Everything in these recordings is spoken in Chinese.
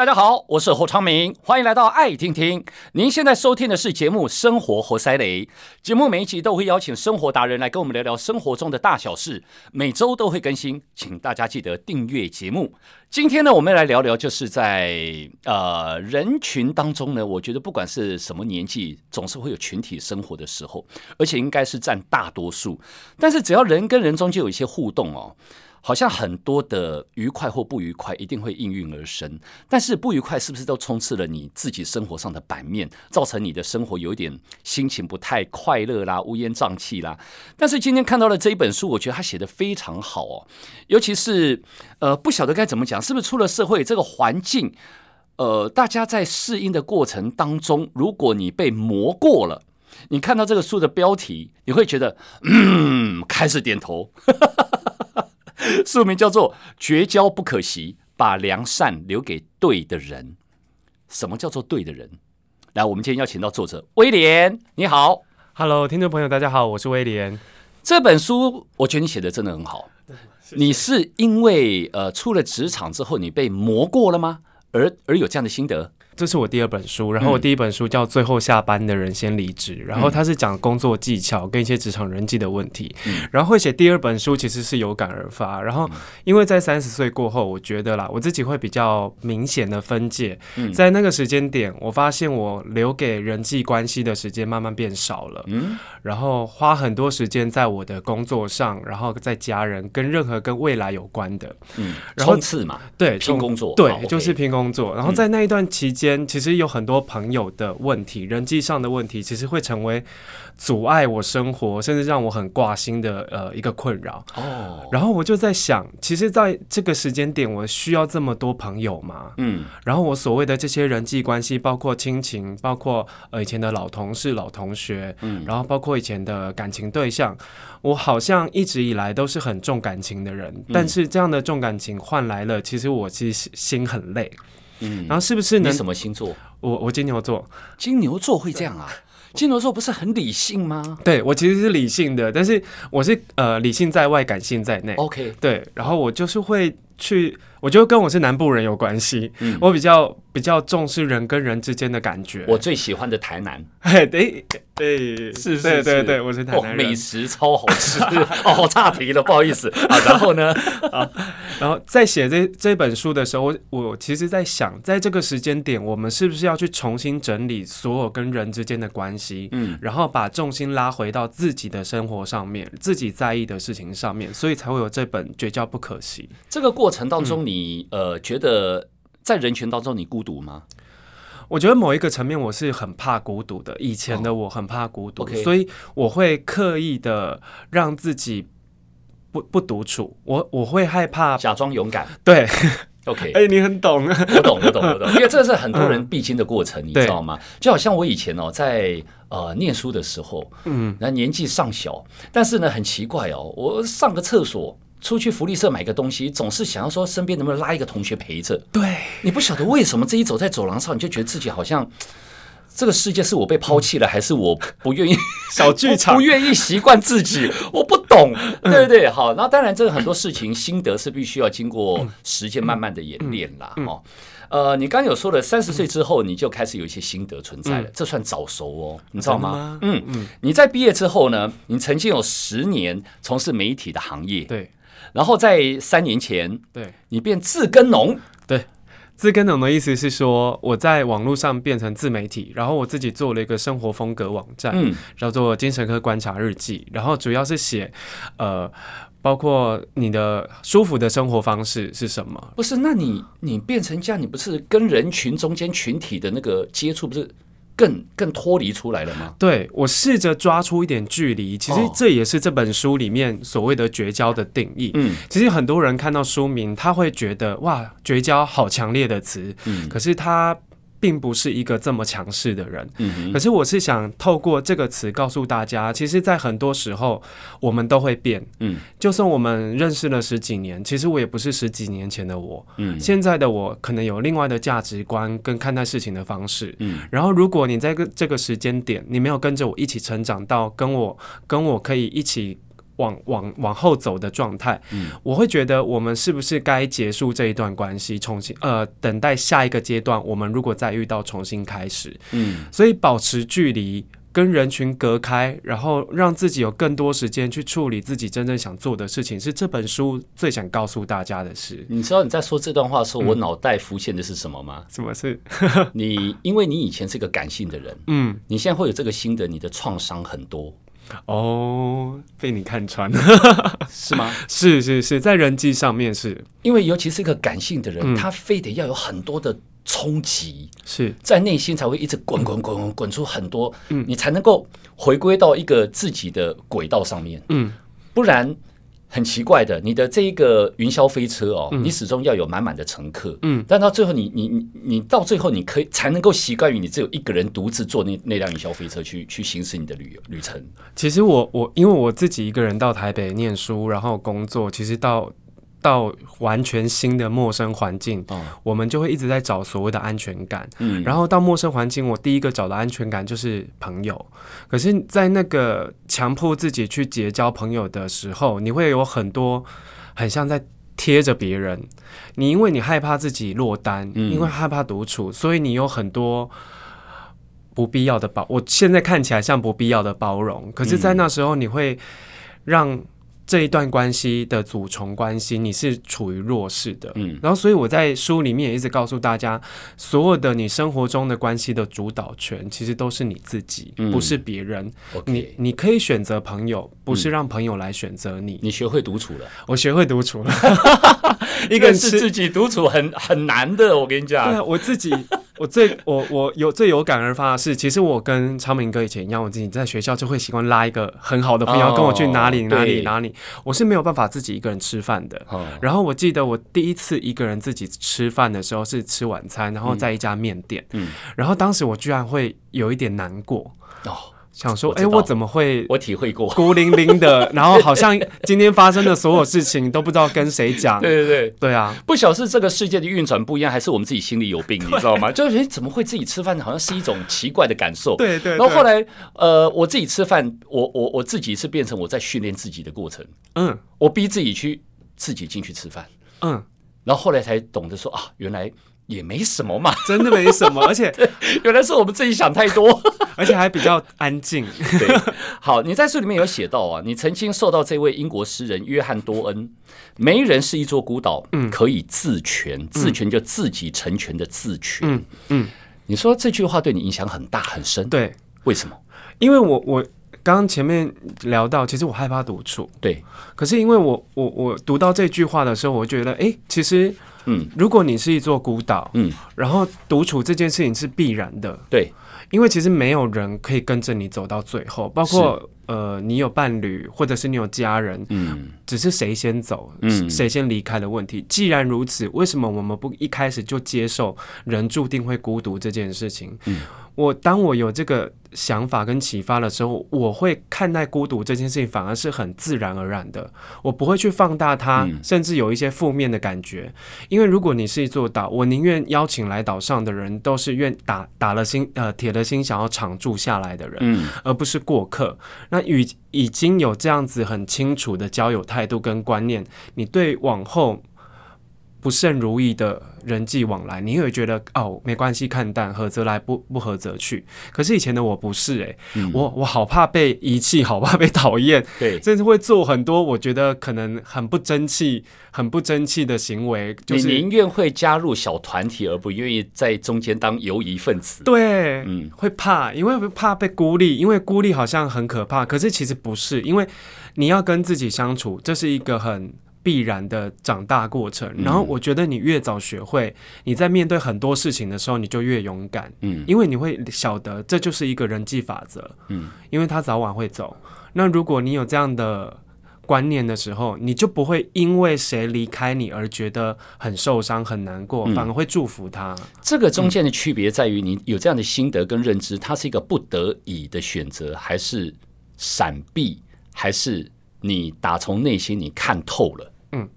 大家好，我是侯昌明，欢迎来到爱听听。您现在收听的是节目《生活活塞雷》，节目每一集都会邀请生活达人来跟我们聊聊生活中的大小事，每周都会更新，请大家记得订阅节目。今天呢，我们来聊聊，就是在呃人群当中呢，我觉得不管是什么年纪，总是会有群体生活的时候，而且应该是占大多数。但是只要人跟人中间有一些互动哦。好像很多的愉快或不愉快一定会应运而生，但是不愉快是不是都充斥了你自己生活上的版面，造成你的生活有点心情不太快乐啦、乌烟瘴气啦？但是今天看到了这一本书，我觉得他写的非常好哦，尤其是呃，不晓得该怎么讲，是不是出了社会这个环境，呃，大家在适应的过程当中，如果你被磨过了，你看到这个书的标题，你会觉得嗯，开始点头。书名叫做《绝交不可惜，把良善留给对的人》。什么叫做对的人？来，我们今天邀请到作者威廉，你好，Hello，听众朋友，大家好，我是威廉。这本书我觉得你写的真的很好。谢谢。你是因为呃出了职场之后，你被磨过了吗？而而有这样的心得？这是我第二本书，然后我第一本书叫《最后下班的人先离职》，然后它是讲工作技巧跟一些职场人际的问题。然后会写第二本书，其实是有感而发。然后因为在三十岁过后，我觉得啦，我自己会比较明显的分界，在那个时间点，我发现我留给人际关系的时间慢慢变少了。然后花很多时间在我的工作上，然后在家人跟任何跟未来有关的，嗯，冲刺嘛，对，拼工作，对，就是拼工作。然后在那一段期间。其实有很多朋友的问题，人际上的问题，其实会成为阻碍我生活，甚至让我很挂心的呃一个困扰。哦，然后我就在想，其实在这个时间点，我需要这么多朋友吗？嗯，然后我所谓的这些人际关系，包括亲情，包括呃以前的老同事、老同学，嗯，然后包括以前的感情对象，我好像一直以来都是很重感情的人，但是这样的重感情换来了，其实我其实心很累。嗯，然后是不是你什么星座？我我金牛座，金牛座会这样啊？金牛座不是很理性吗？对，我其实是理性的，但是我是呃理性在外，感性在内。OK，对，然后我就是会去，我觉得跟我是南部人有关系。嗯，我比较比较重视人跟人之间的感觉。我最喜欢的台南，哎，对。对，是，是，对，对，对，我是台南人。美食超好吃 哦，差题了，不好意思啊。然后呢，啊，然后在写这这本书的时候，我我其实在想，在这个时间点，我们是不是要去重新整理所有跟人之间的关系，嗯，然后把重心拉回到自己的生活上面，自己在意的事情上面，所以才会有这本《绝交不可惜》。这个过程当中你，你、嗯、呃觉得在人群当中你孤独吗？我觉得某一个层面，我是很怕孤独的。以前的我很怕孤独，所以我会刻意的让自己不不独处。我我会害怕假装勇敢。对，OK。哎，你很懂，我懂，我懂，我懂。因为这是很多人必经的过程，你知道吗？就好像我以前哦，在呃念书的时候，嗯，那年纪尚小，但是呢，很奇怪哦，我上个厕所。出去福利社买个东西，总是想要说身边能不能拉一个同学陪着。对，你不晓得为什么这一走在走廊上，你就觉得自己好像 这个世界是我被抛弃了，还是我不愿意 小剧场不愿意习惯自己？我不懂，对不对？好，那当然，这个很多事情心得是必须要经过时间慢慢的演练啦。哦，呃，你刚刚有说了，三十岁之后你就开始有一些心得存在了，这算早熟哦，你知道吗？嗯嗯，你在毕业之后呢，你曾经有十年从事媒体的行业，对。然后在三年前，对，你变自耕农。对，自耕农的意思是说，我在网络上变成自媒体，然后我自己做了一个生活风格网站，嗯，叫做精神科观察日记，然后主要是写，呃，包括你的舒服的生活方式是什么？不是，那你你变成这样，你不是跟人群中间群体的那个接触不是？更更脱离出来了吗？对，我试着抓出一点距离，其实这也是这本书里面所谓的绝交的定义。嗯，其实很多人看到书名，他会觉得哇，绝交好强烈的词。嗯，可是他。并不是一个这么强势的人，嗯，可是我是想透过这个词告诉大家，其实，在很多时候我们都会变，嗯，就算我们认识了十几年，其实我也不是十几年前的我，嗯，现在的我可能有另外的价值观跟看待事情的方式，嗯，然后如果你在个这个时间点，你没有跟着我一起成长到跟我跟我可以一起往往往后走的状态，嗯，我会觉得我们是不是该结束这一段关系，重新呃等待下一个阶段。我们如果再遇到，重新开始，嗯，所以保持距离，跟人群隔开，然后让自己有更多时间去处理自己真正想做的事情，是这本书最想告诉大家的事。你知道你在说这段话的时候，我脑袋浮现的是什么吗？什么是？你因为你以前是个感性的人，嗯，你现在会有这个心得，你的创伤很多。哦，被你看穿。了，是吗？是是是，在人际上面是，因为尤其是一个感性的人，嗯、他非得要有很多的冲击，是。在内心才会一直滚滚滚滚滚出很多，嗯，你才能够回归到一个自己的轨道上面，嗯，不然。很奇怪的，你的这一个云霄飞车哦，嗯、你始终要有满满的乘客，嗯，但到最后你你你你到最后你可以才能够习惯于你只有一个人独自坐那那辆云霄飞车去去行驶你的旅游旅程。其实我我因为我自己一个人到台北念书，然后工作，其实到。到完全新的陌生环境，哦、我们就会一直在找所谓的安全感。嗯，然后到陌生环境，我第一个找的安全感就是朋友。可是，在那个强迫自己去结交朋友的时候，你会有很多很像在贴着别人。你因为你害怕自己落单，嗯、因为害怕独处，所以你有很多不必要的包。我现在看起来像不必要的包容，可是，在那时候你会让。这一段关系的组成关系，你是处于弱势的，嗯，然后所以我在书里面也一直告诉大家，所有的你生活中的关系的主导权，其实都是你自己，嗯、不是别人。Okay 你你可以选择朋友，不是让朋友来选择你。你学会独处了，我学会独处了，一个 是自己独处很很难的，我跟你讲。对啊，我自己。我最我我有最有感而发的是，其实我跟昌明哥以前一样，我自己在学校就会习惯拉一个很好的朋友、哦、跟我去哪里哪里哪里，我是没有办法自己一个人吃饭的。哦、然后我记得我第一次一个人自己吃饭的时候是吃晚餐，然后在一家面店，嗯嗯、然后当时我居然会有一点难过。哦想说，哎，我怎么会？我体会过，孤零零的，然后好像今天发生的所有事情都不知道跟谁讲。对对对，对啊，不晓得是这个世界的运转不一样，还是我们自己心里有病，你知道吗？就是哎，怎么会自己吃饭，好像是一种奇怪的感受。对对。然后后来，呃，我自己吃饭，我我我自己是变成我在训练自己的过程。嗯，我逼自己去自己进去吃饭。嗯，然后后来才懂得说啊，原来。也没什么嘛，真的没什么，而且 原来是我们自己想太多，而且还比较安静。对，好，你在书里面有写到啊，你曾经受到这位英国诗人约翰多恩“没人是一座孤岛，嗯，可以自全，自全就自己成全的自全。”嗯嗯，你说这句话对你影响很大很深，对，为什么？因为我我刚刚前面聊到，其实我害怕独处，对，可是因为我我我读到这句话的时候，我觉得，哎，其实。嗯，如果你是一座孤岛，嗯，然后独处这件事情是必然的，对，因为其实没有人可以跟着你走到最后，包括呃，你有伴侣或者是你有家人，嗯，只是谁先走，嗯，谁先离开的问题。既然如此，为什么我们不一开始就接受人注定会孤独这件事情？嗯。我当我有这个想法跟启发的时候，我会看待孤独这件事情，反而是很自然而然的。我不会去放大它，嗯、甚至有一些负面的感觉。因为如果你是一座岛，我宁愿邀请来岛上的人都是愿打打了心呃铁了心想要常住下来的人，嗯、而不是过客。那与已经有这样子很清楚的交友态度跟观念，你对往后。不甚如意的人际往来，你会觉得哦，没关系，看淡，合则来，不不合则去。可是以前的我不是诶、欸，嗯、我我好怕被遗弃，好怕被讨厌，对，甚至会做很多我觉得可能很不争气、很不争气的行为。就是你宁愿会加入小团体，而不愿意在中间当游移分子。对，嗯，会怕，因为会怕被孤立，因为孤立好像很可怕，可是其实不是，因为你要跟自己相处，这是一个很。必然的长大过程，然后我觉得你越早学会，你在面对很多事情的时候，你就越勇敢，嗯，因为你会晓得这就是一个人际法则，嗯，因为他早晚会走。那如果你有这样的观念的时候，你就不会因为谁离开你而觉得很受伤、很难过，反而会祝福他。这个中间的区别在于，你有这样的心得跟认知，它是一个不得已的选择，还是闪避，还是？你打从内心你看透了，嗯，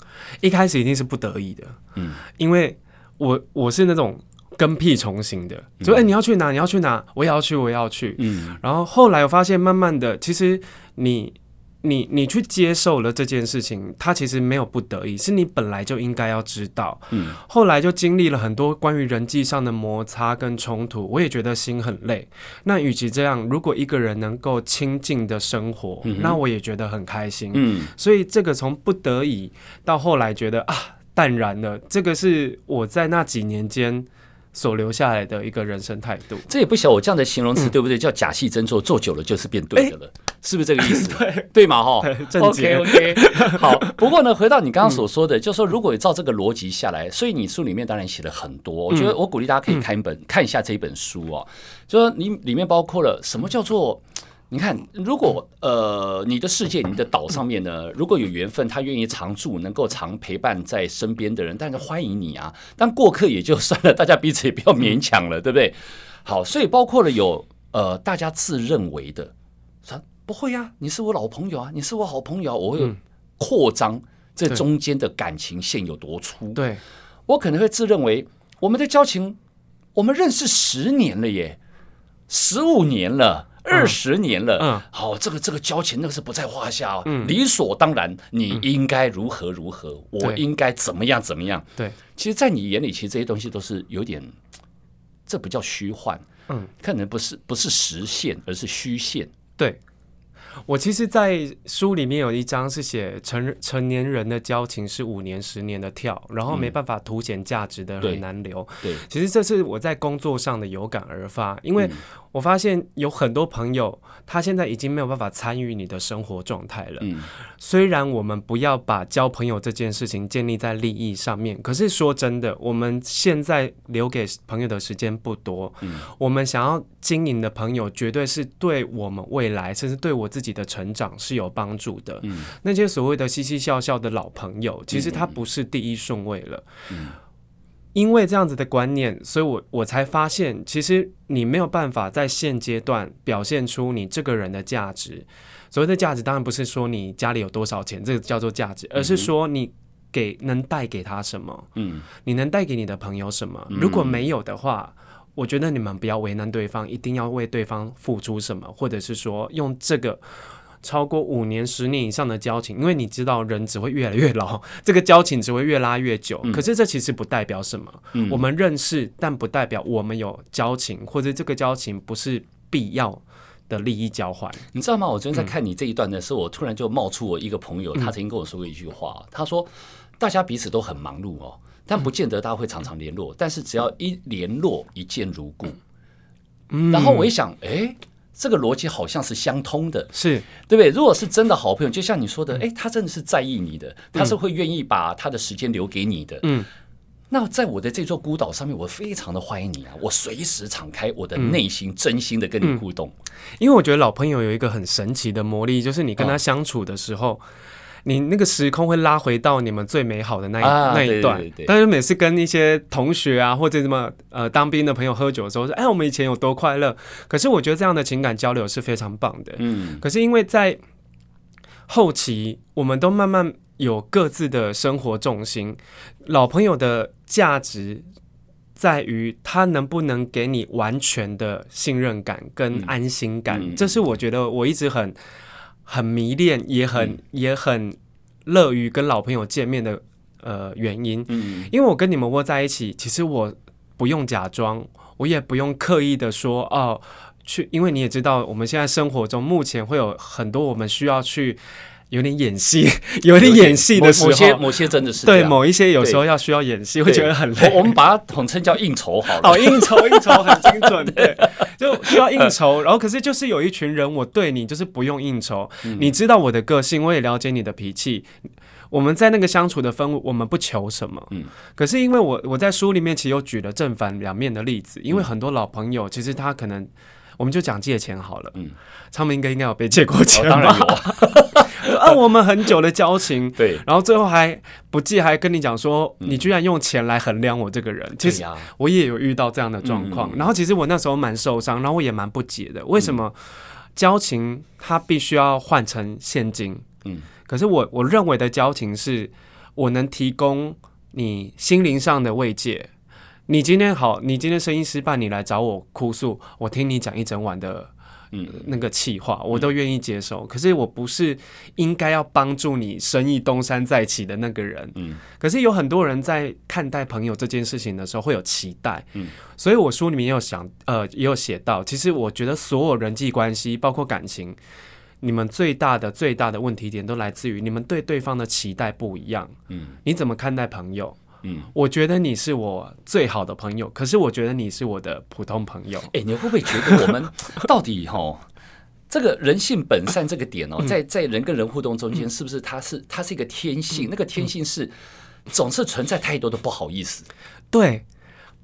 一开始一定是不得已的，嗯，因为我我是那种跟屁虫型的，就哎、嗯。欸、你要去哪你要去哪，我也要去我也要去，嗯，然后后来我发现慢慢的，其实你你你去接受了这件事情，他其实没有不得已，是你本来就应该要知道。嗯，后来就经历了很多关于人际上的摩擦跟冲突，我也觉得心很累。那与其这样，如果一个人能够亲近的生活，嗯、那我也觉得很开心。嗯，所以这个从不得已到后来觉得啊淡然了，这个是我在那几年间。所留下来的一个人生态度，这也不晓得我这样的形容词对不对？叫假戏真做，做久了就是变对的了，是不是这个意思？对对嘛哈。OK OK，好。不过呢，回到你刚刚所说的，就是说如果照这个逻辑下来，所以你书里面当然写了很多。我觉得我鼓励大家可以看一本看一下这一本书哦，就说你里面包括了什么叫做。你看，如果呃，你的世界、你的岛上面呢，如果有缘分，他愿意常住，能够常陪伴在身边的人，但是欢迎你啊。当过客也就算了，大家彼此也不要勉强了，对不对？好，所以包括了有呃，大家自认为的，说不会啊，你是我老朋友啊，你是我好朋友，啊我会有扩张这中间的感情线有多粗。对，我可能会自认为我们的交情，我们认识十年了耶，十五年了。二十年了，嗯，好，这个这个交情那个是不在话下哦，嗯，理所当然，你应该如何如何，我应该怎么样怎么样，对，其实，在你眼里，其实这些东西都是有点，这不叫虚幻，嗯，可能不是不是实现，而是虚线，对。我其实，在书里面有一章是写成成年人的交情是五年、十年的跳，然后没办法凸显价值的很难留。对，其实这是我在工作上的有感而发，因为我发现有很多朋友，他现在已经没有办法参与你的生活状态了。嗯，虽然我们不要把交朋友这件事情建立在利益上面，可是说真的，我们现在留给朋友的时间不多。嗯，我们想要经营的朋友，绝对是对我们未来，甚至对我自己的成长是有帮助的。嗯，那些所谓的嘻嘻笑笑的老朋友，其实他不是第一顺位了。嗯，因为这样子的观念，所以我我才发现，其实你没有办法在现阶段表现出你这个人的价值。所谓的价值，当然不是说你家里有多少钱，这个叫做价值，而是说你给能带给他什么。嗯，你能带给你的朋友什么？如果没有的话。我觉得你们不要为难对方，一定要为对方付出什么，或者是说用这个超过五年、十年以上的交情，因为你知道人只会越来越老，这个交情只会越拉越久。嗯、可是这其实不代表什么，嗯、我们认识，但不代表我们有交情，或者这个交情不是必要的利益交换。你知道吗？我昨天在看你这一段的时候，我突然就冒出我一个朋友，他曾经跟我说过一句话，他说：“大家彼此都很忙碌哦。”但不见得大家会常常联络，但是只要一联络，一见如故。嗯，然后我一想，哎、欸，这个逻辑好像是相通的，是对不对？如果是真的好朋友，就像你说的，哎、欸，他真的是在意你的，他是会愿意把他的时间留给你的。嗯，那在我的这座孤岛上面，我非常的欢迎你啊，我随时敞开我的内心，真心的跟你互动。因为我觉得老朋友有一个很神奇的魔力，就是你跟他相处的时候。哦你那个时空会拉回到你们最美好的那一、啊、那一段，对对对，但是每次跟一些同学啊或者什么呃当兵的朋友喝酒的时候说，哎，我们以前有多快乐。可是我觉得这样的情感交流是非常棒的。嗯，可是因为在后期，我们都慢慢有各自的生活重心，老朋友的价值在于他能不能给你完全的信任感跟安心感，嗯、这是我觉得我一直很。很迷恋，也很、嗯、也很乐于跟老朋友见面的呃原因，嗯，因为我跟你们窝在一起，其实我不用假装，我也不用刻意的说哦去，因为你也知道，我们现在生活中目前会有很多我们需要去。有点演戏，有点演戏的时候，某些某些真的是对，某一些有时候要需要演戏，会觉得很累。我们把它统称叫应酬好了，好应酬，应酬很精准，对，就需要应酬。然后可是就是有一群人，我对你就是不用应酬，你知道我的个性，我也了解你的脾气。我们在那个相处的氛围，我们不求什么。嗯，可是因为我我在书里面其实有举了正反两面的例子，因为很多老朋友其实他可能，我们就讲借钱好了。嗯，昌明哥应该有被借过钱，当然有。啊，我们很久的交情，对，然后最后还不济，还跟你讲说，你居然用钱来衡量我这个人，其实我也有遇到这样的状况。然后其实我那时候蛮受伤，然后我也蛮不解的，为什么交情它必须要换成现金？嗯，可是我我认为的交情是，我能提供你心灵上的慰藉。你今天好，你今天生意失败，你来找我哭诉，我听你讲一整晚的。嗯，那个气话，我都愿意接受。可是我不是应该要帮助你生意东山再起的那个人。嗯，可是有很多人在看待朋友这件事情的时候会有期待。嗯，所以我书里面也有想，呃，也有写到，其实我觉得所有人际关系，包括感情，你们最大的最大的问题点都来自于你们对对方的期待不一样。嗯，你怎么看待朋友？嗯，我觉得你是我最好的朋友，可是我觉得你是我的普通朋友。哎、欸，你会不会觉得我们 到底哈，这个人性本善这个点哦，在在人跟人互动中间，是不是它是它是一个天性？那个天性是总是存在太多的不好意思。对，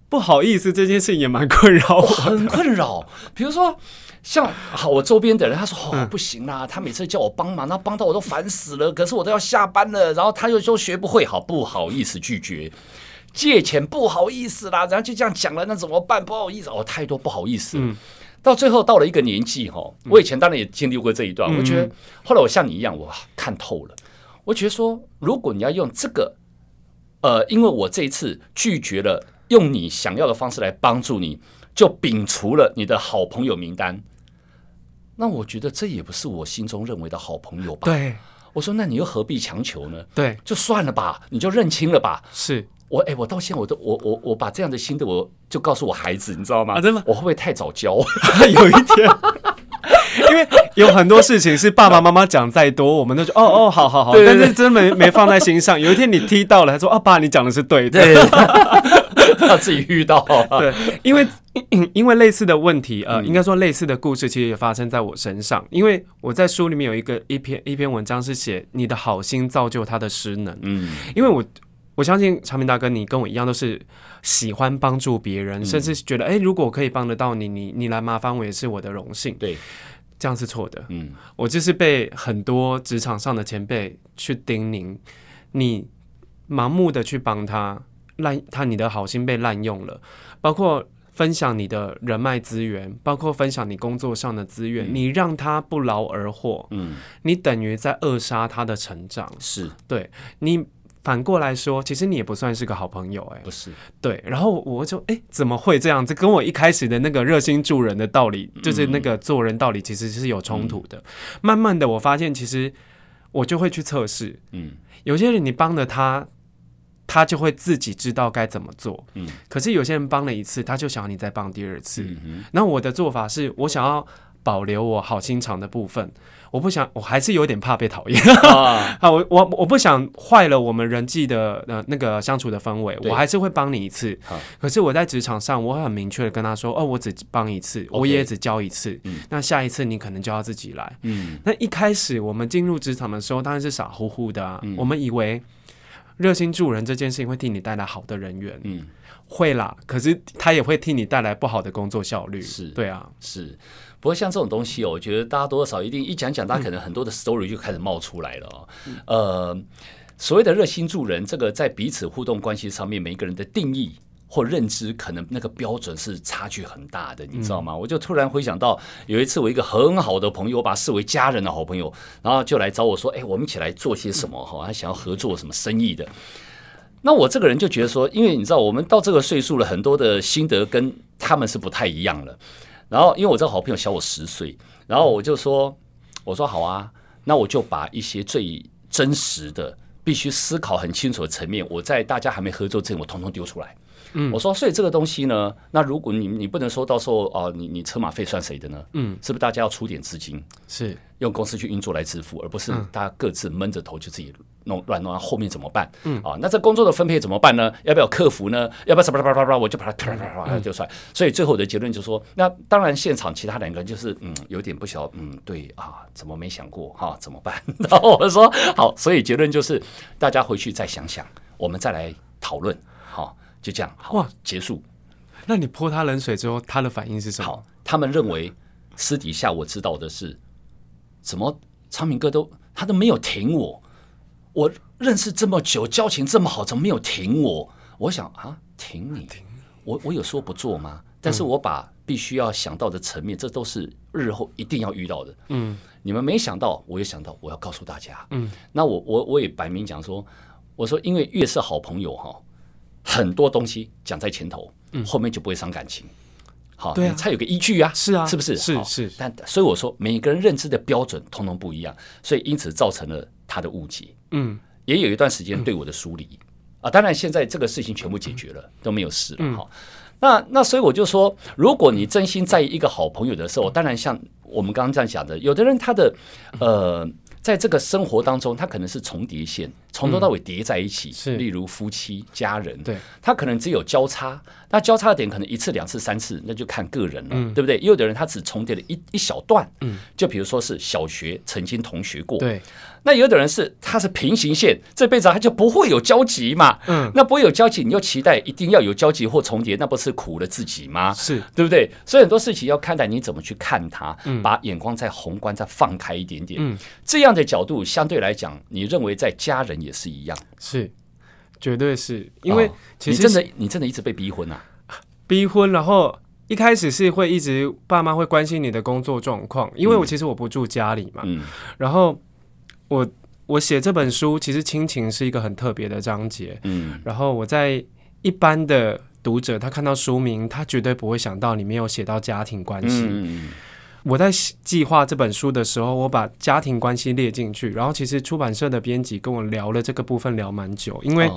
不好意思这件事情也蛮困扰我，很困扰。比如说。像好，我周边的人，他说哦不行啦，他每次叫我帮忙，那帮到我都烦死了。可是我都要下班了，然后他又说学不会，好不好意思拒绝借钱，不好意思啦，然后就这样讲了，那怎么办？不好意思，哦，太多不好意思。嗯，到最后到了一个年纪哈，我以前当然也经历过这一段，我觉得后来我像你一样，我看透了。我觉得说，如果你要用这个，呃，因为我这一次拒绝了用你想要的方式来帮助你。就摒除了你的好朋友名单，那我觉得这也不是我心中认为的好朋友吧？对，我说那你又何必强求呢？对，就算了吧，你就认清了吧。是我哎，我到现在我都我我我把这样的心得我就告诉我孩子，你知道吗？啊，真的？我会不会太早教？有一天，因为有很多事情是爸爸妈妈讲再多，我们都说哦哦，好好好，但是真没没放在心上。有一天你踢到了，他说啊，爸，你讲的是对的。对 他自己遇到，对，因为因为类似的问题，呃，应该说类似的故事，其实也发生在我身上。因为我在书里面有一个一篇一篇文章是写你的好心造就他的失能。嗯，因为我我相信长平大哥，你跟我一样都是喜欢帮助别人，甚至觉得，哎，如果我可以帮得到你，你你来麻烦我也是我的荣幸。对，这样是错的。嗯，我就是被很多职场上的前辈去叮咛，你盲目的去帮他。滥他你的好心被滥用了，包括分享你的人脉资源，包括分享你工作上的资源，嗯、你让他不劳而获，嗯，你等于在扼杀他的成长。是对你反过来说，其实你也不算是个好朋友、欸，哎，不是对。然后我就哎、欸，怎么会这样这？跟我一开始的那个热心助人的道理，就是那个做人道理，其实是有冲突的。嗯、慢慢的，我发现其实我就会去测试，嗯，有些人你帮了他。他就会自己知道该怎么做。嗯，可是有些人帮了一次，他就想要你再帮第二次。嗯，那我的做法是我想要保留我好心肠的部分，我不想，我还是有点怕被讨厌。啊，我我我不想坏了我们人际的呃那个相处的氛围，我还是会帮你一次。可是我在职场上，我会很明确的跟他说，哦，我只帮一次，我也只教一次。嗯，那下一次你可能就要自己来。嗯，那一开始我们进入职场的时候，当然是傻乎乎的啊，我们以为。热心助人这件事情会替你带来好的人缘，嗯，会啦。可是他也会替你带来不好的工作效率，是对啊，是。不过像这种东西哦，我觉得大家多少一定一讲讲，大家可能很多的 story 就开始冒出来了哦。嗯、呃，所谓的热心助人，这个在彼此互动关系上面，每一个人的定义。或认知可能那个标准是差距很大的，你知道吗？嗯、我就突然回想到有一次，我一个很好的朋友，我把他视为家人的好朋友，然后就来找我说：“哎、欸，我们一起来做些什么？哈，他想要合作什么生意的。”那我这个人就觉得说，因为你知道，我们到这个岁数了，很多的心得跟他们是不太一样了。然后，因为我这个好朋友小我十岁，然后我就说：“我说好啊，那我就把一些最真实的、必须思考很清楚的层面，我在大家还没合作之前，我统统丢出来。”嗯，我说，所以这个东西呢，那如果你你不能说到时候哦，你你车马费算谁的呢？嗯，是不是大家要出点资金，是。用公司去运作来支付，而不是大家各自闷着头就自己弄乱弄，后面怎么办？嗯啊，那这工作的分配怎么办呢？要不要客服呢？要不要什么什么什么？我就把它啪啪啪就算。所以最后的结论就是说，那当然现场其他两个人就是嗯有点不晓，嗯对啊，怎么没想过哈？怎么办？然后我说好，所以结论就是大家回去再想想，我们再来讨论。好就这样，好哇，结束。那你泼他冷水之后，他的反应是什么？好，他们认为私底下我知道的是，怎么昌明哥都他都没有挺我，我认识这么久，交情这么好，怎么没有挺我？我想啊，挺你，挺我，我有说不做吗？但是我把必须要想到的层面，这都是日后一定要遇到的。嗯，你们没想到，我也想到，我要告诉大家。嗯，那我我我也摆明讲说，我说因为越是好朋友哈。很多东西讲在前头，后面就不会伤感情。好，对啊，才有个依据啊，是啊，是不是？是是。但所以我说，每个人认知的标准通通不一样，所以因此造成了他的误解。嗯，也有一段时间对我的疏离、嗯、啊，当然现在这个事情全部解决了，嗯、都没有事了。好、嗯，那那所以我就说，如果你真心在意一个好朋友的时候，当然像我们刚刚这样讲的，有的人他的呃。在这个生活当中，它可能是重叠线，从头到尾叠在一起。是，例如夫妻、家人，对，它可能只有交叉，那交叉的点可能一次、两次、三次，那就看个人了，对不对？也有的人他只重叠了一一小段，嗯，就比如说是小学曾经同学过，对。那有的人是他是平行线，这辈子他就不会有交集嘛，嗯，那不会有交集，你又期待一定要有交集或重叠，那不是苦了自己吗？是，对不对？所以很多事情要看待你怎么去看它，把眼光再宏观再放开一点点，嗯，这样。的角度相对来讲，你认为在家人也是一样？是，绝对是因为其实、哦、你真的你真的一直被逼婚啊？逼婚，然后一开始是会一直爸妈会关心你的工作状况，因为我其实我不住家里嘛，嗯，然后我我写这本书，其实亲情是一个很特别的章节，嗯，然后我在一般的读者他看到书名，他绝对不会想到里面有写到家庭关系，嗯。我在计划这本书的时候，我把家庭关系列进去，然后其实出版社的编辑跟我聊了这个部分聊蛮久，因为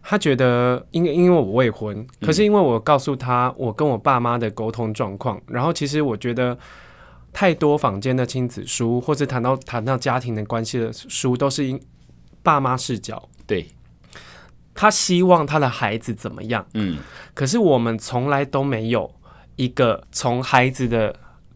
他觉得，因为因为我未婚，可是因为我告诉他我跟我爸妈的沟通状况，然后其实我觉得太多坊间的亲子书或者谈到谈到家庭的关系的书，都是因爸妈视角，对，他希望他的孩子怎么样，嗯，可是我们从来都没有一个从孩子的。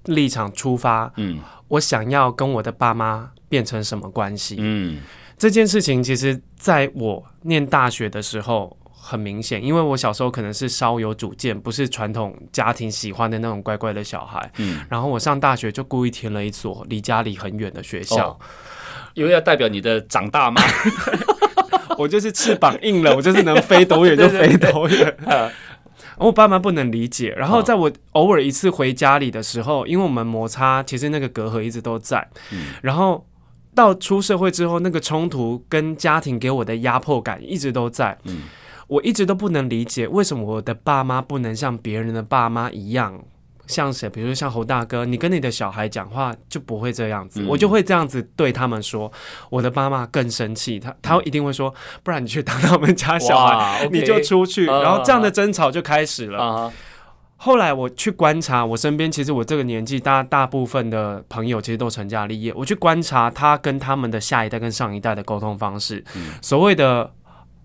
立场出发，嗯，我想要跟我的爸妈变成什么关系？嗯，这件事情其实在我念大学的时候很明显，因为我小时候可能是稍有主见，不是传统家庭喜欢的那种乖乖的小孩，嗯，然后我上大学就故意填了一所离家里很远的学校，哦，因为要代表你的长大嘛，我就是翅膀硬了，我就是能飞多远就飞多远。我爸妈不能理解，然后在我偶尔一次回家里的时候，因为我们摩擦，其实那个隔阂一直都在。然后到出社会之后，那个冲突跟家庭给我的压迫感一直都在。我一直都不能理解为什么我的爸妈不能像别人的爸妈一样。像谁？比如说像侯大哥，你跟你的小孩讲话就不会这样子，嗯、我就会这样子对他们说。我的爸妈更生气，他他一定会说，不然你去当他们家小孩 你就出去。然后这样的争吵就开始了。Uh huh. 后来我去观察我身边，其实我这个年纪大大部分的朋友其实都成家立业。我去观察他跟他们的下一代跟上一代的沟通方式，嗯、所谓的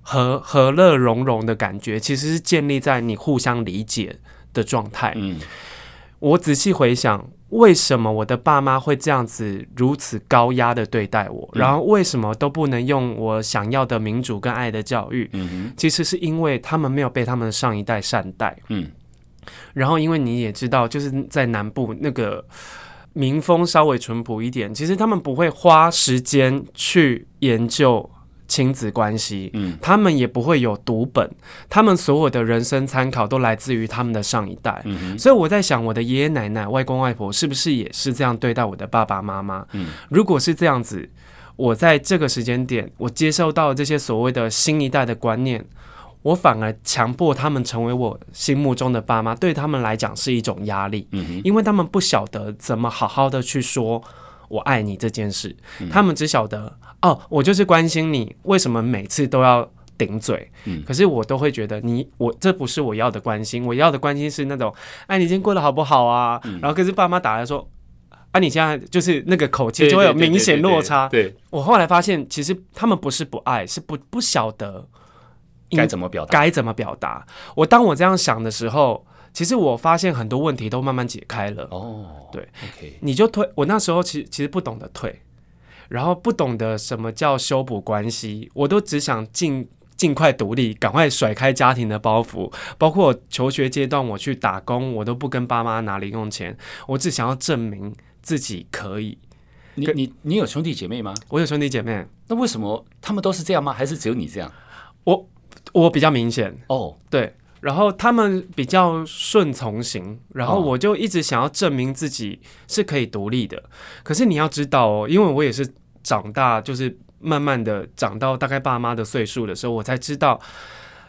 和和乐融融的感觉，其实是建立在你互相理解的状态。嗯。我仔细回想，为什么我的爸妈会这样子如此高压的对待我？然后为什么都不能用我想要的民主跟爱的教育？嗯哼，其实是因为他们没有被他们的上一代善待。嗯，然后因为你也知道，就是在南部那个民风稍微淳朴一点，其实他们不会花时间去研究。亲子关系，嗯，他们也不会有读本，他们所有的人生参考都来自于他们的上一代，嗯，所以我在想，我的爷爷奶奶、外公外婆是不是也是这样对待我的爸爸妈妈？嗯，如果是这样子，我在这个时间点，我接受到这些所谓的新一代的观念，我反而强迫他们成为我心目中的爸妈，对他们来讲是一种压力，嗯，因为他们不晓得怎么好好的去说。我爱你这件事，嗯、他们只晓得哦，我就是关心你，为什么每次都要顶嘴？嗯、可是我都会觉得你，我这不是我要的关心，我要的关心是那种，哎，你今天过得好不好啊？嗯、然后可是爸妈打来说，啊，你现在就是那个口气就会有明显落差。对，我后来发现，其实他们不是不爱，是不不晓得该怎么表达，该怎么表达。我当我这样想的时候。其实我发现很多问题都慢慢解开了。哦，对你就退。我那时候其实其实不懂得退，然后不懂得什么叫修补关系，我都只想尽尽快独立，赶快甩开家庭的包袱。包括求学阶段，我去打工，我都不跟爸妈拿零用钱，我只想要证明自己可以。你你你有兄弟姐妹吗？我有兄弟姐妹。那为什么他们都是这样吗？还是只有你这样？我我比较明显哦，对。然后他们比较顺从型，然后我就一直想要证明自己是可以独立的。哦、可是你要知道哦，因为我也是长大，就是慢慢的长到大概爸妈的岁数的时候，我才知道，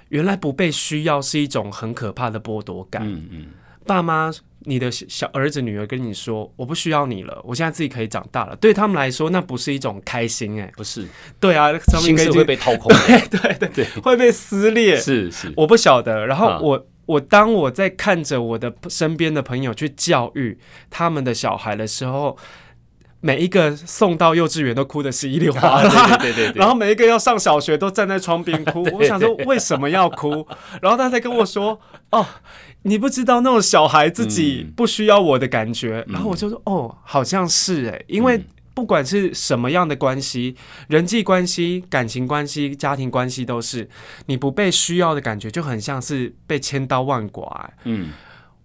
原来不被需要是一种很可怕的剥夺感。嗯嗯，爸妈。你的小儿子女儿跟你说：“我不需要你了，我现在自己可以长大了。”对他们来说，那不是一种开心哎、欸，不是。对啊，心是会被掏空，对对对对，会被撕裂。是是，我不晓得。然后我、啊、我当我在看着我的身边的朋友去教育他们的小孩的时候。每一个送到幼稚园都哭得稀里哗啦，啊、对，对，对然后每一个要上小学都站在窗边哭。我想说为什么要哭？然后他才跟我说：“哦，你不知道那种小孩自己不需要我的感觉。嗯”然后我就说：“哦，好像是哎，因为不管是什么样的关系，人际关系、感情关系、家庭关系，都是你不被需要的感觉，就很像是被千刀万剐。”嗯，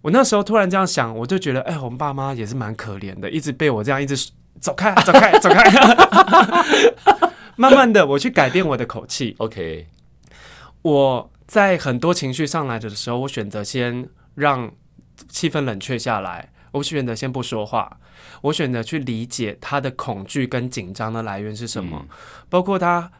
我那时候突然这样想，我就觉得，哎，我们爸妈也是蛮可怜的，一直被我这样一直。走开，走开，走开！慢慢的，我去改变我的口气。OK，我在很多情绪上来的时候，我选择先让气氛冷却下来，我选择先不说话，我选择去理解他的恐惧跟紧张的来源是什么，嗯、包括他。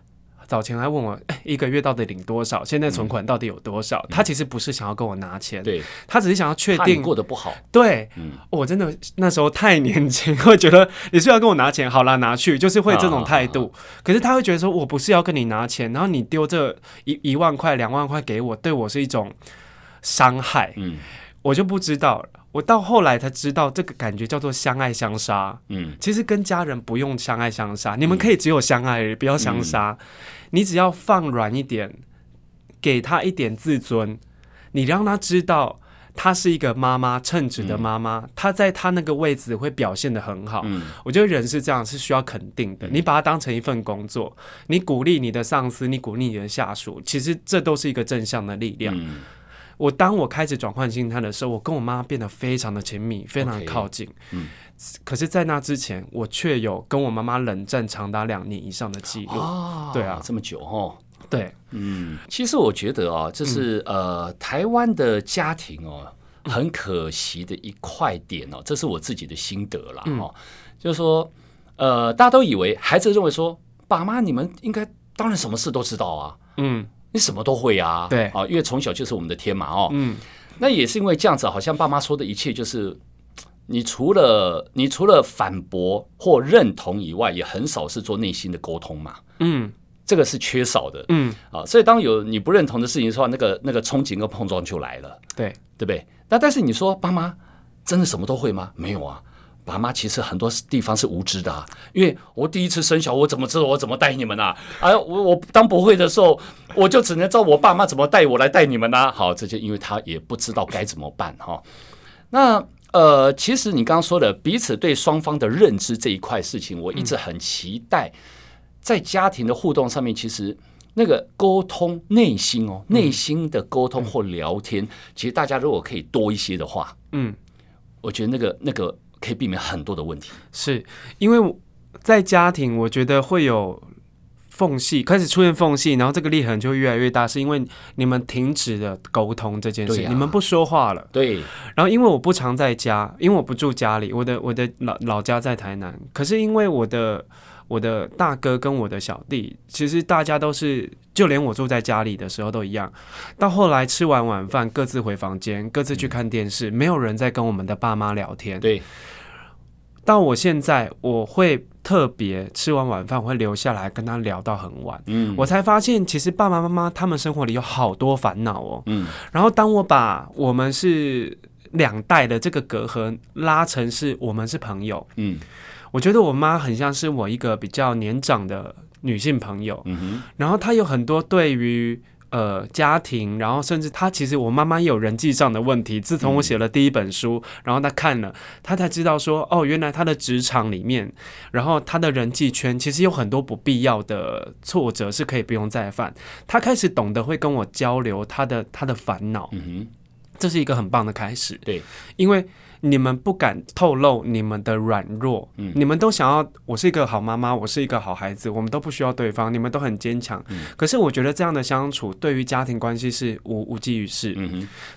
早前还问我，欸，一个月到底领多少？现在存款到底有多少？嗯、他其实不是想要跟我拿钱，对，他只是想要确定过得不好。对，嗯，我真的那时候太年轻，会觉得你是要跟我拿钱，好啦，拿去，就是会这种态度。啊、可是他会觉得说，我不是要跟你拿钱，然后你丢这一一万块、两万块给我，对我是一种伤害。嗯，我就不知道了。我到后来才知道，这个感觉叫做相爱相杀。嗯，其实跟家人不用相爱相杀，你们可以只有相爱，不要相杀。嗯、你只要放软一点，给他一点自尊，你让他知道他是一个妈妈，称职的妈妈，他、嗯、在他那个位置会表现的很好。嗯、我觉得人是这样，是需要肯定的。嗯、你把它当成一份工作，你鼓励你的上司，你鼓励你的下属，其实这都是一个正向的力量。嗯我当我开始转换心态的时候，我跟我妈变得非常的亲密，非常的靠近。Okay, 嗯，可是，在那之前，我却有跟我妈妈冷战长达两年以上的记录。啊，对啊，这么久哦。对，嗯，其实我觉得啊，这是、嗯、呃，台湾的家庭哦，很可惜的一块点哦，这是我自己的心得啦。哦，嗯、就是说，呃，大家都以为孩子认为说，爸妈你们应该当然什么事都知道啊。嗯。你什么都会啊，对啊，因为从小就是我们的天嘛，哦，嗯，那也是因为这样子，好像爸妈说的一切就是，你除了你除了反驳或认同以外，也很少是做内心的沟通嘛，嗯，这个是缺少的，嗯啊，所以当有你不认同的事情的时候，那个那个憧憬跟碰撞就来了，对对不对？那但是你说爸妈真的什么都会吗？没有啊。爸妈其实很多地方是无知的，啊，因为我第一次生小，我怎么知道我怎么带你们啊？啊，我我当不会的时候，我就只能照我爸妈怎么带我来带你们啊。好，这就因为他也不知道该怎么办哈。那呃，其实你刚刚说的彼此对双方的认知这一块事情，我一直很期待，在家庭的互动上面，其实那个沟通内心哦，内心的沟通或聊天，其实大家如果可以多一些的话，嗯，我觉得那个那个。可以避免很多的问题，是因为在家庭，我觉得会有缝隙，开始出现缝隙，然后这个裂痕就会越来越大，是因为你们停止了沟通这件事，啊、你们不说话了。对。然后因为我不常在家，因为我不住家里，我的我的老老家在台南，可是因为我的我的大哥跟我的小弟，其实大家都是。就连我住在家里的时候都一样，到后来吃完晚饭各自回房间，各自去看电视，没有人在跟我们的爸妈聊天。对，到我现在，我会特别吃完晚饭，我会留下来跟他聊到很晚。嗯，我才发现其实爸爸妈妈他们生活里有好多烦恼哦。嗯，然后当我把我们是两代的这个隔阂拉成是我们是朋友，嗯，我觉得我妈很像是我一个比较年长的。女性朋友，嗯哼，然后她有很多对于呃家庭，然后甚至他其实我妈妈也有人际上的问题。自从我写了第一本书，嗯、然后她看了，她才知道说，哦，原来她的职场里面，然后她的人际圈其实有很多不必要的挫折是可以不用再犯。她开始懂得会跟我交流她的她的烦恼，嗯哼，这是一个很棒的开始。对，因为。你们不敢透露你们的软弱，嗯，你们都想要我是一个好妈妈，我是一个好孩子，我们都不需要对方，你们都很坚强。嗯，可是我觉得这样的相处对于家庭关系是无无济于事。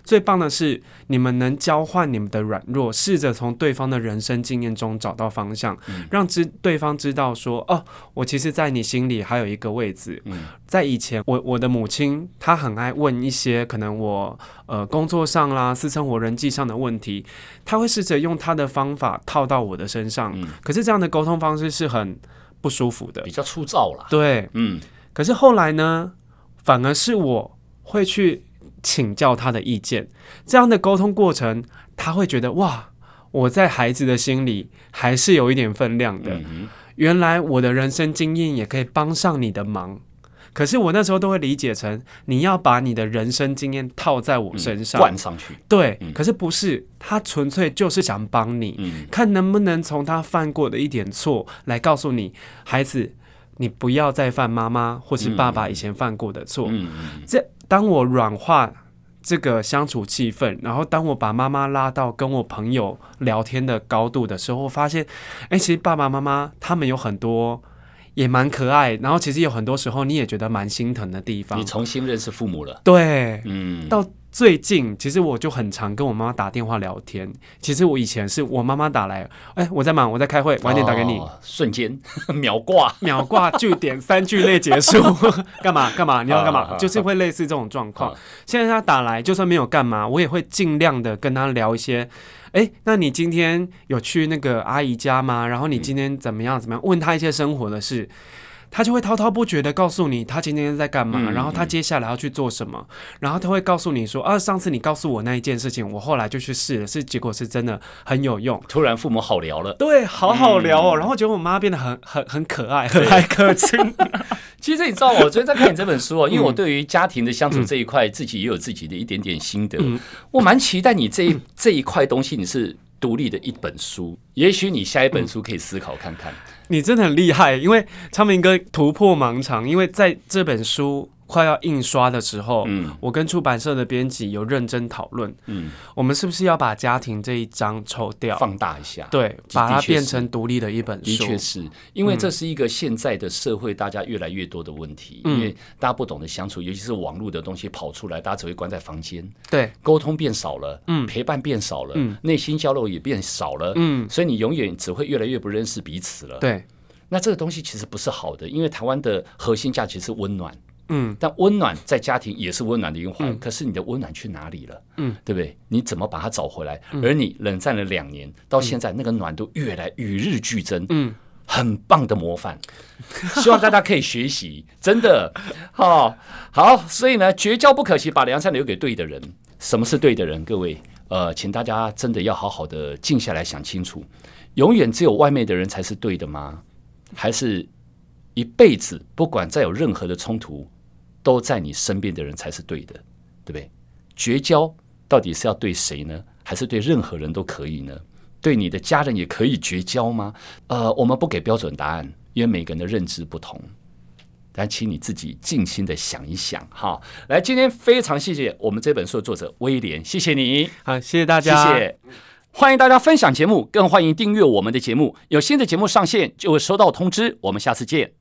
最棒的是你们能交换你们的软弱，试着从对方的人生经验中找到方向，嗯，让知对方知道说哦，我其实，在你心里还有一个位置。嗯，在以前，我我的母亲她很爱问一些可能我呃工作上啦、私生活、人际上的问题。他会试着用他的方法套到我的身上，嗯，可是这样的沟通方式是很不舒服的，比较粗糙了。对，嗯。可是后来呢，反而是我会去请教他的意见，这样的沟通过程，他会觉得哇，我在孩子的心里还是有一点分量的。嗯，原来我的人生经验也可以帮上你的忙。可是我那时候都会理解成，你要把你的人生经验套在我身上，灌上去。对，嗯、可是不是，他纯粹就是想帮你，嗯、看能不能从他犯过的一点错来告诉你，孩子，你不要再犯妈妈或是爸爸以前犯过的错。嗯、这当我软化这个相处气氛，然后当我把妈妈拉到跟我朋友聊天的高度的时候，我发现，哎、欸，其实爸爸妈妈他们有很多。也蛮可爱，然后其实有很多时候你也觉得蛮心疼的地方。你重新认识父母了，对，嗯。到最近，其实我就很常跟我妈妈打电话聊天。其实我以前是我妈妈打来，哎，我在忙，我在开会，晚点打给你。哦、瞬间 秒挂，秒挂，句点三句内结束。干嘛干嘛？你要干嘛？就是会类似这种状况。现在她打来，就算没有干嘛，我也会尽量的跟她聊一些。哎，那你今天有去那个阿姨家吗？然后你今天怎么样？怎么样？问他一些生活的事，他就会滔滔不绝的告诉你他今天在干嘛，嗯、然后他接下来要去做什么，嗯、然后他会告诉你说啊，上次你告诉我那一件事情，我后来就去试了，是结果是真的很有用。突然父母好聊了，对，好好聊哦。嗯、然后觉得我妈变得很很很可爱，和蔼可亲。其实你知道，我昨天在看你这本书哦，因为我对于家庭的相处这一块，自己也有自己的一点点心得。我蛮期待你这一这一块东西，你是独立的一本书。也许你下一本书可以思考看看。你真的很厉害，因为昌明哥突破盲肠，因为在这本书。快要印刷的时候，嗯，我跟出版社的编辑有认真讨论，嗯，我们是不是要把家庭这一章抽掉，放大一下，对，把它变成独立的一本书。的确是。因为这是一个现在的社会，大家越来越多的问题，嗯，因为大家不懂得相处，尤其是网络的东西跑出来，大家只会关在房间，对，沟通变少了，嗯，陪伴变少了，嗯，内心交流也变少了，嗯，所以你永远只会越来越不认识彼此了，对。那这个东西其实不是好的，因为台湾的核心价值是温暖。嗯，但温暖在家庭也是温暖的一环，嗯、可是你的温暖去哪里了？嗯，对不对？你怎么把它找回来？嗯、而你冷战了两年，到现在那个暖度越来与日俱增，嗯，很棒的模范，希望大家可以学习，真的，好，好，所以呢，绝交不可惜，把良善留给对的人。什么是对的人？各位，呃，请大家真的要好好的静下来想清楚，永远只有外面的人才是对的吗？还是一辈子不管再有任何的冲突？都在你身边的人才是对的，对不对？绝交到底是要对谁呢？还是对任何人都可以呢？对你的家人也可以绝交吗？呃，我们不给标准答案，因为每个人的认知不同。但请你自己静心的想一想哈。来，今天非常谢谢我们这本书的作者威廉，谢谢你，好，谢谢大家，谢谢。欢迎大家分享节目，更欢迎订阅我们的节目。有新的节目上线就会收到通知。我们下次见。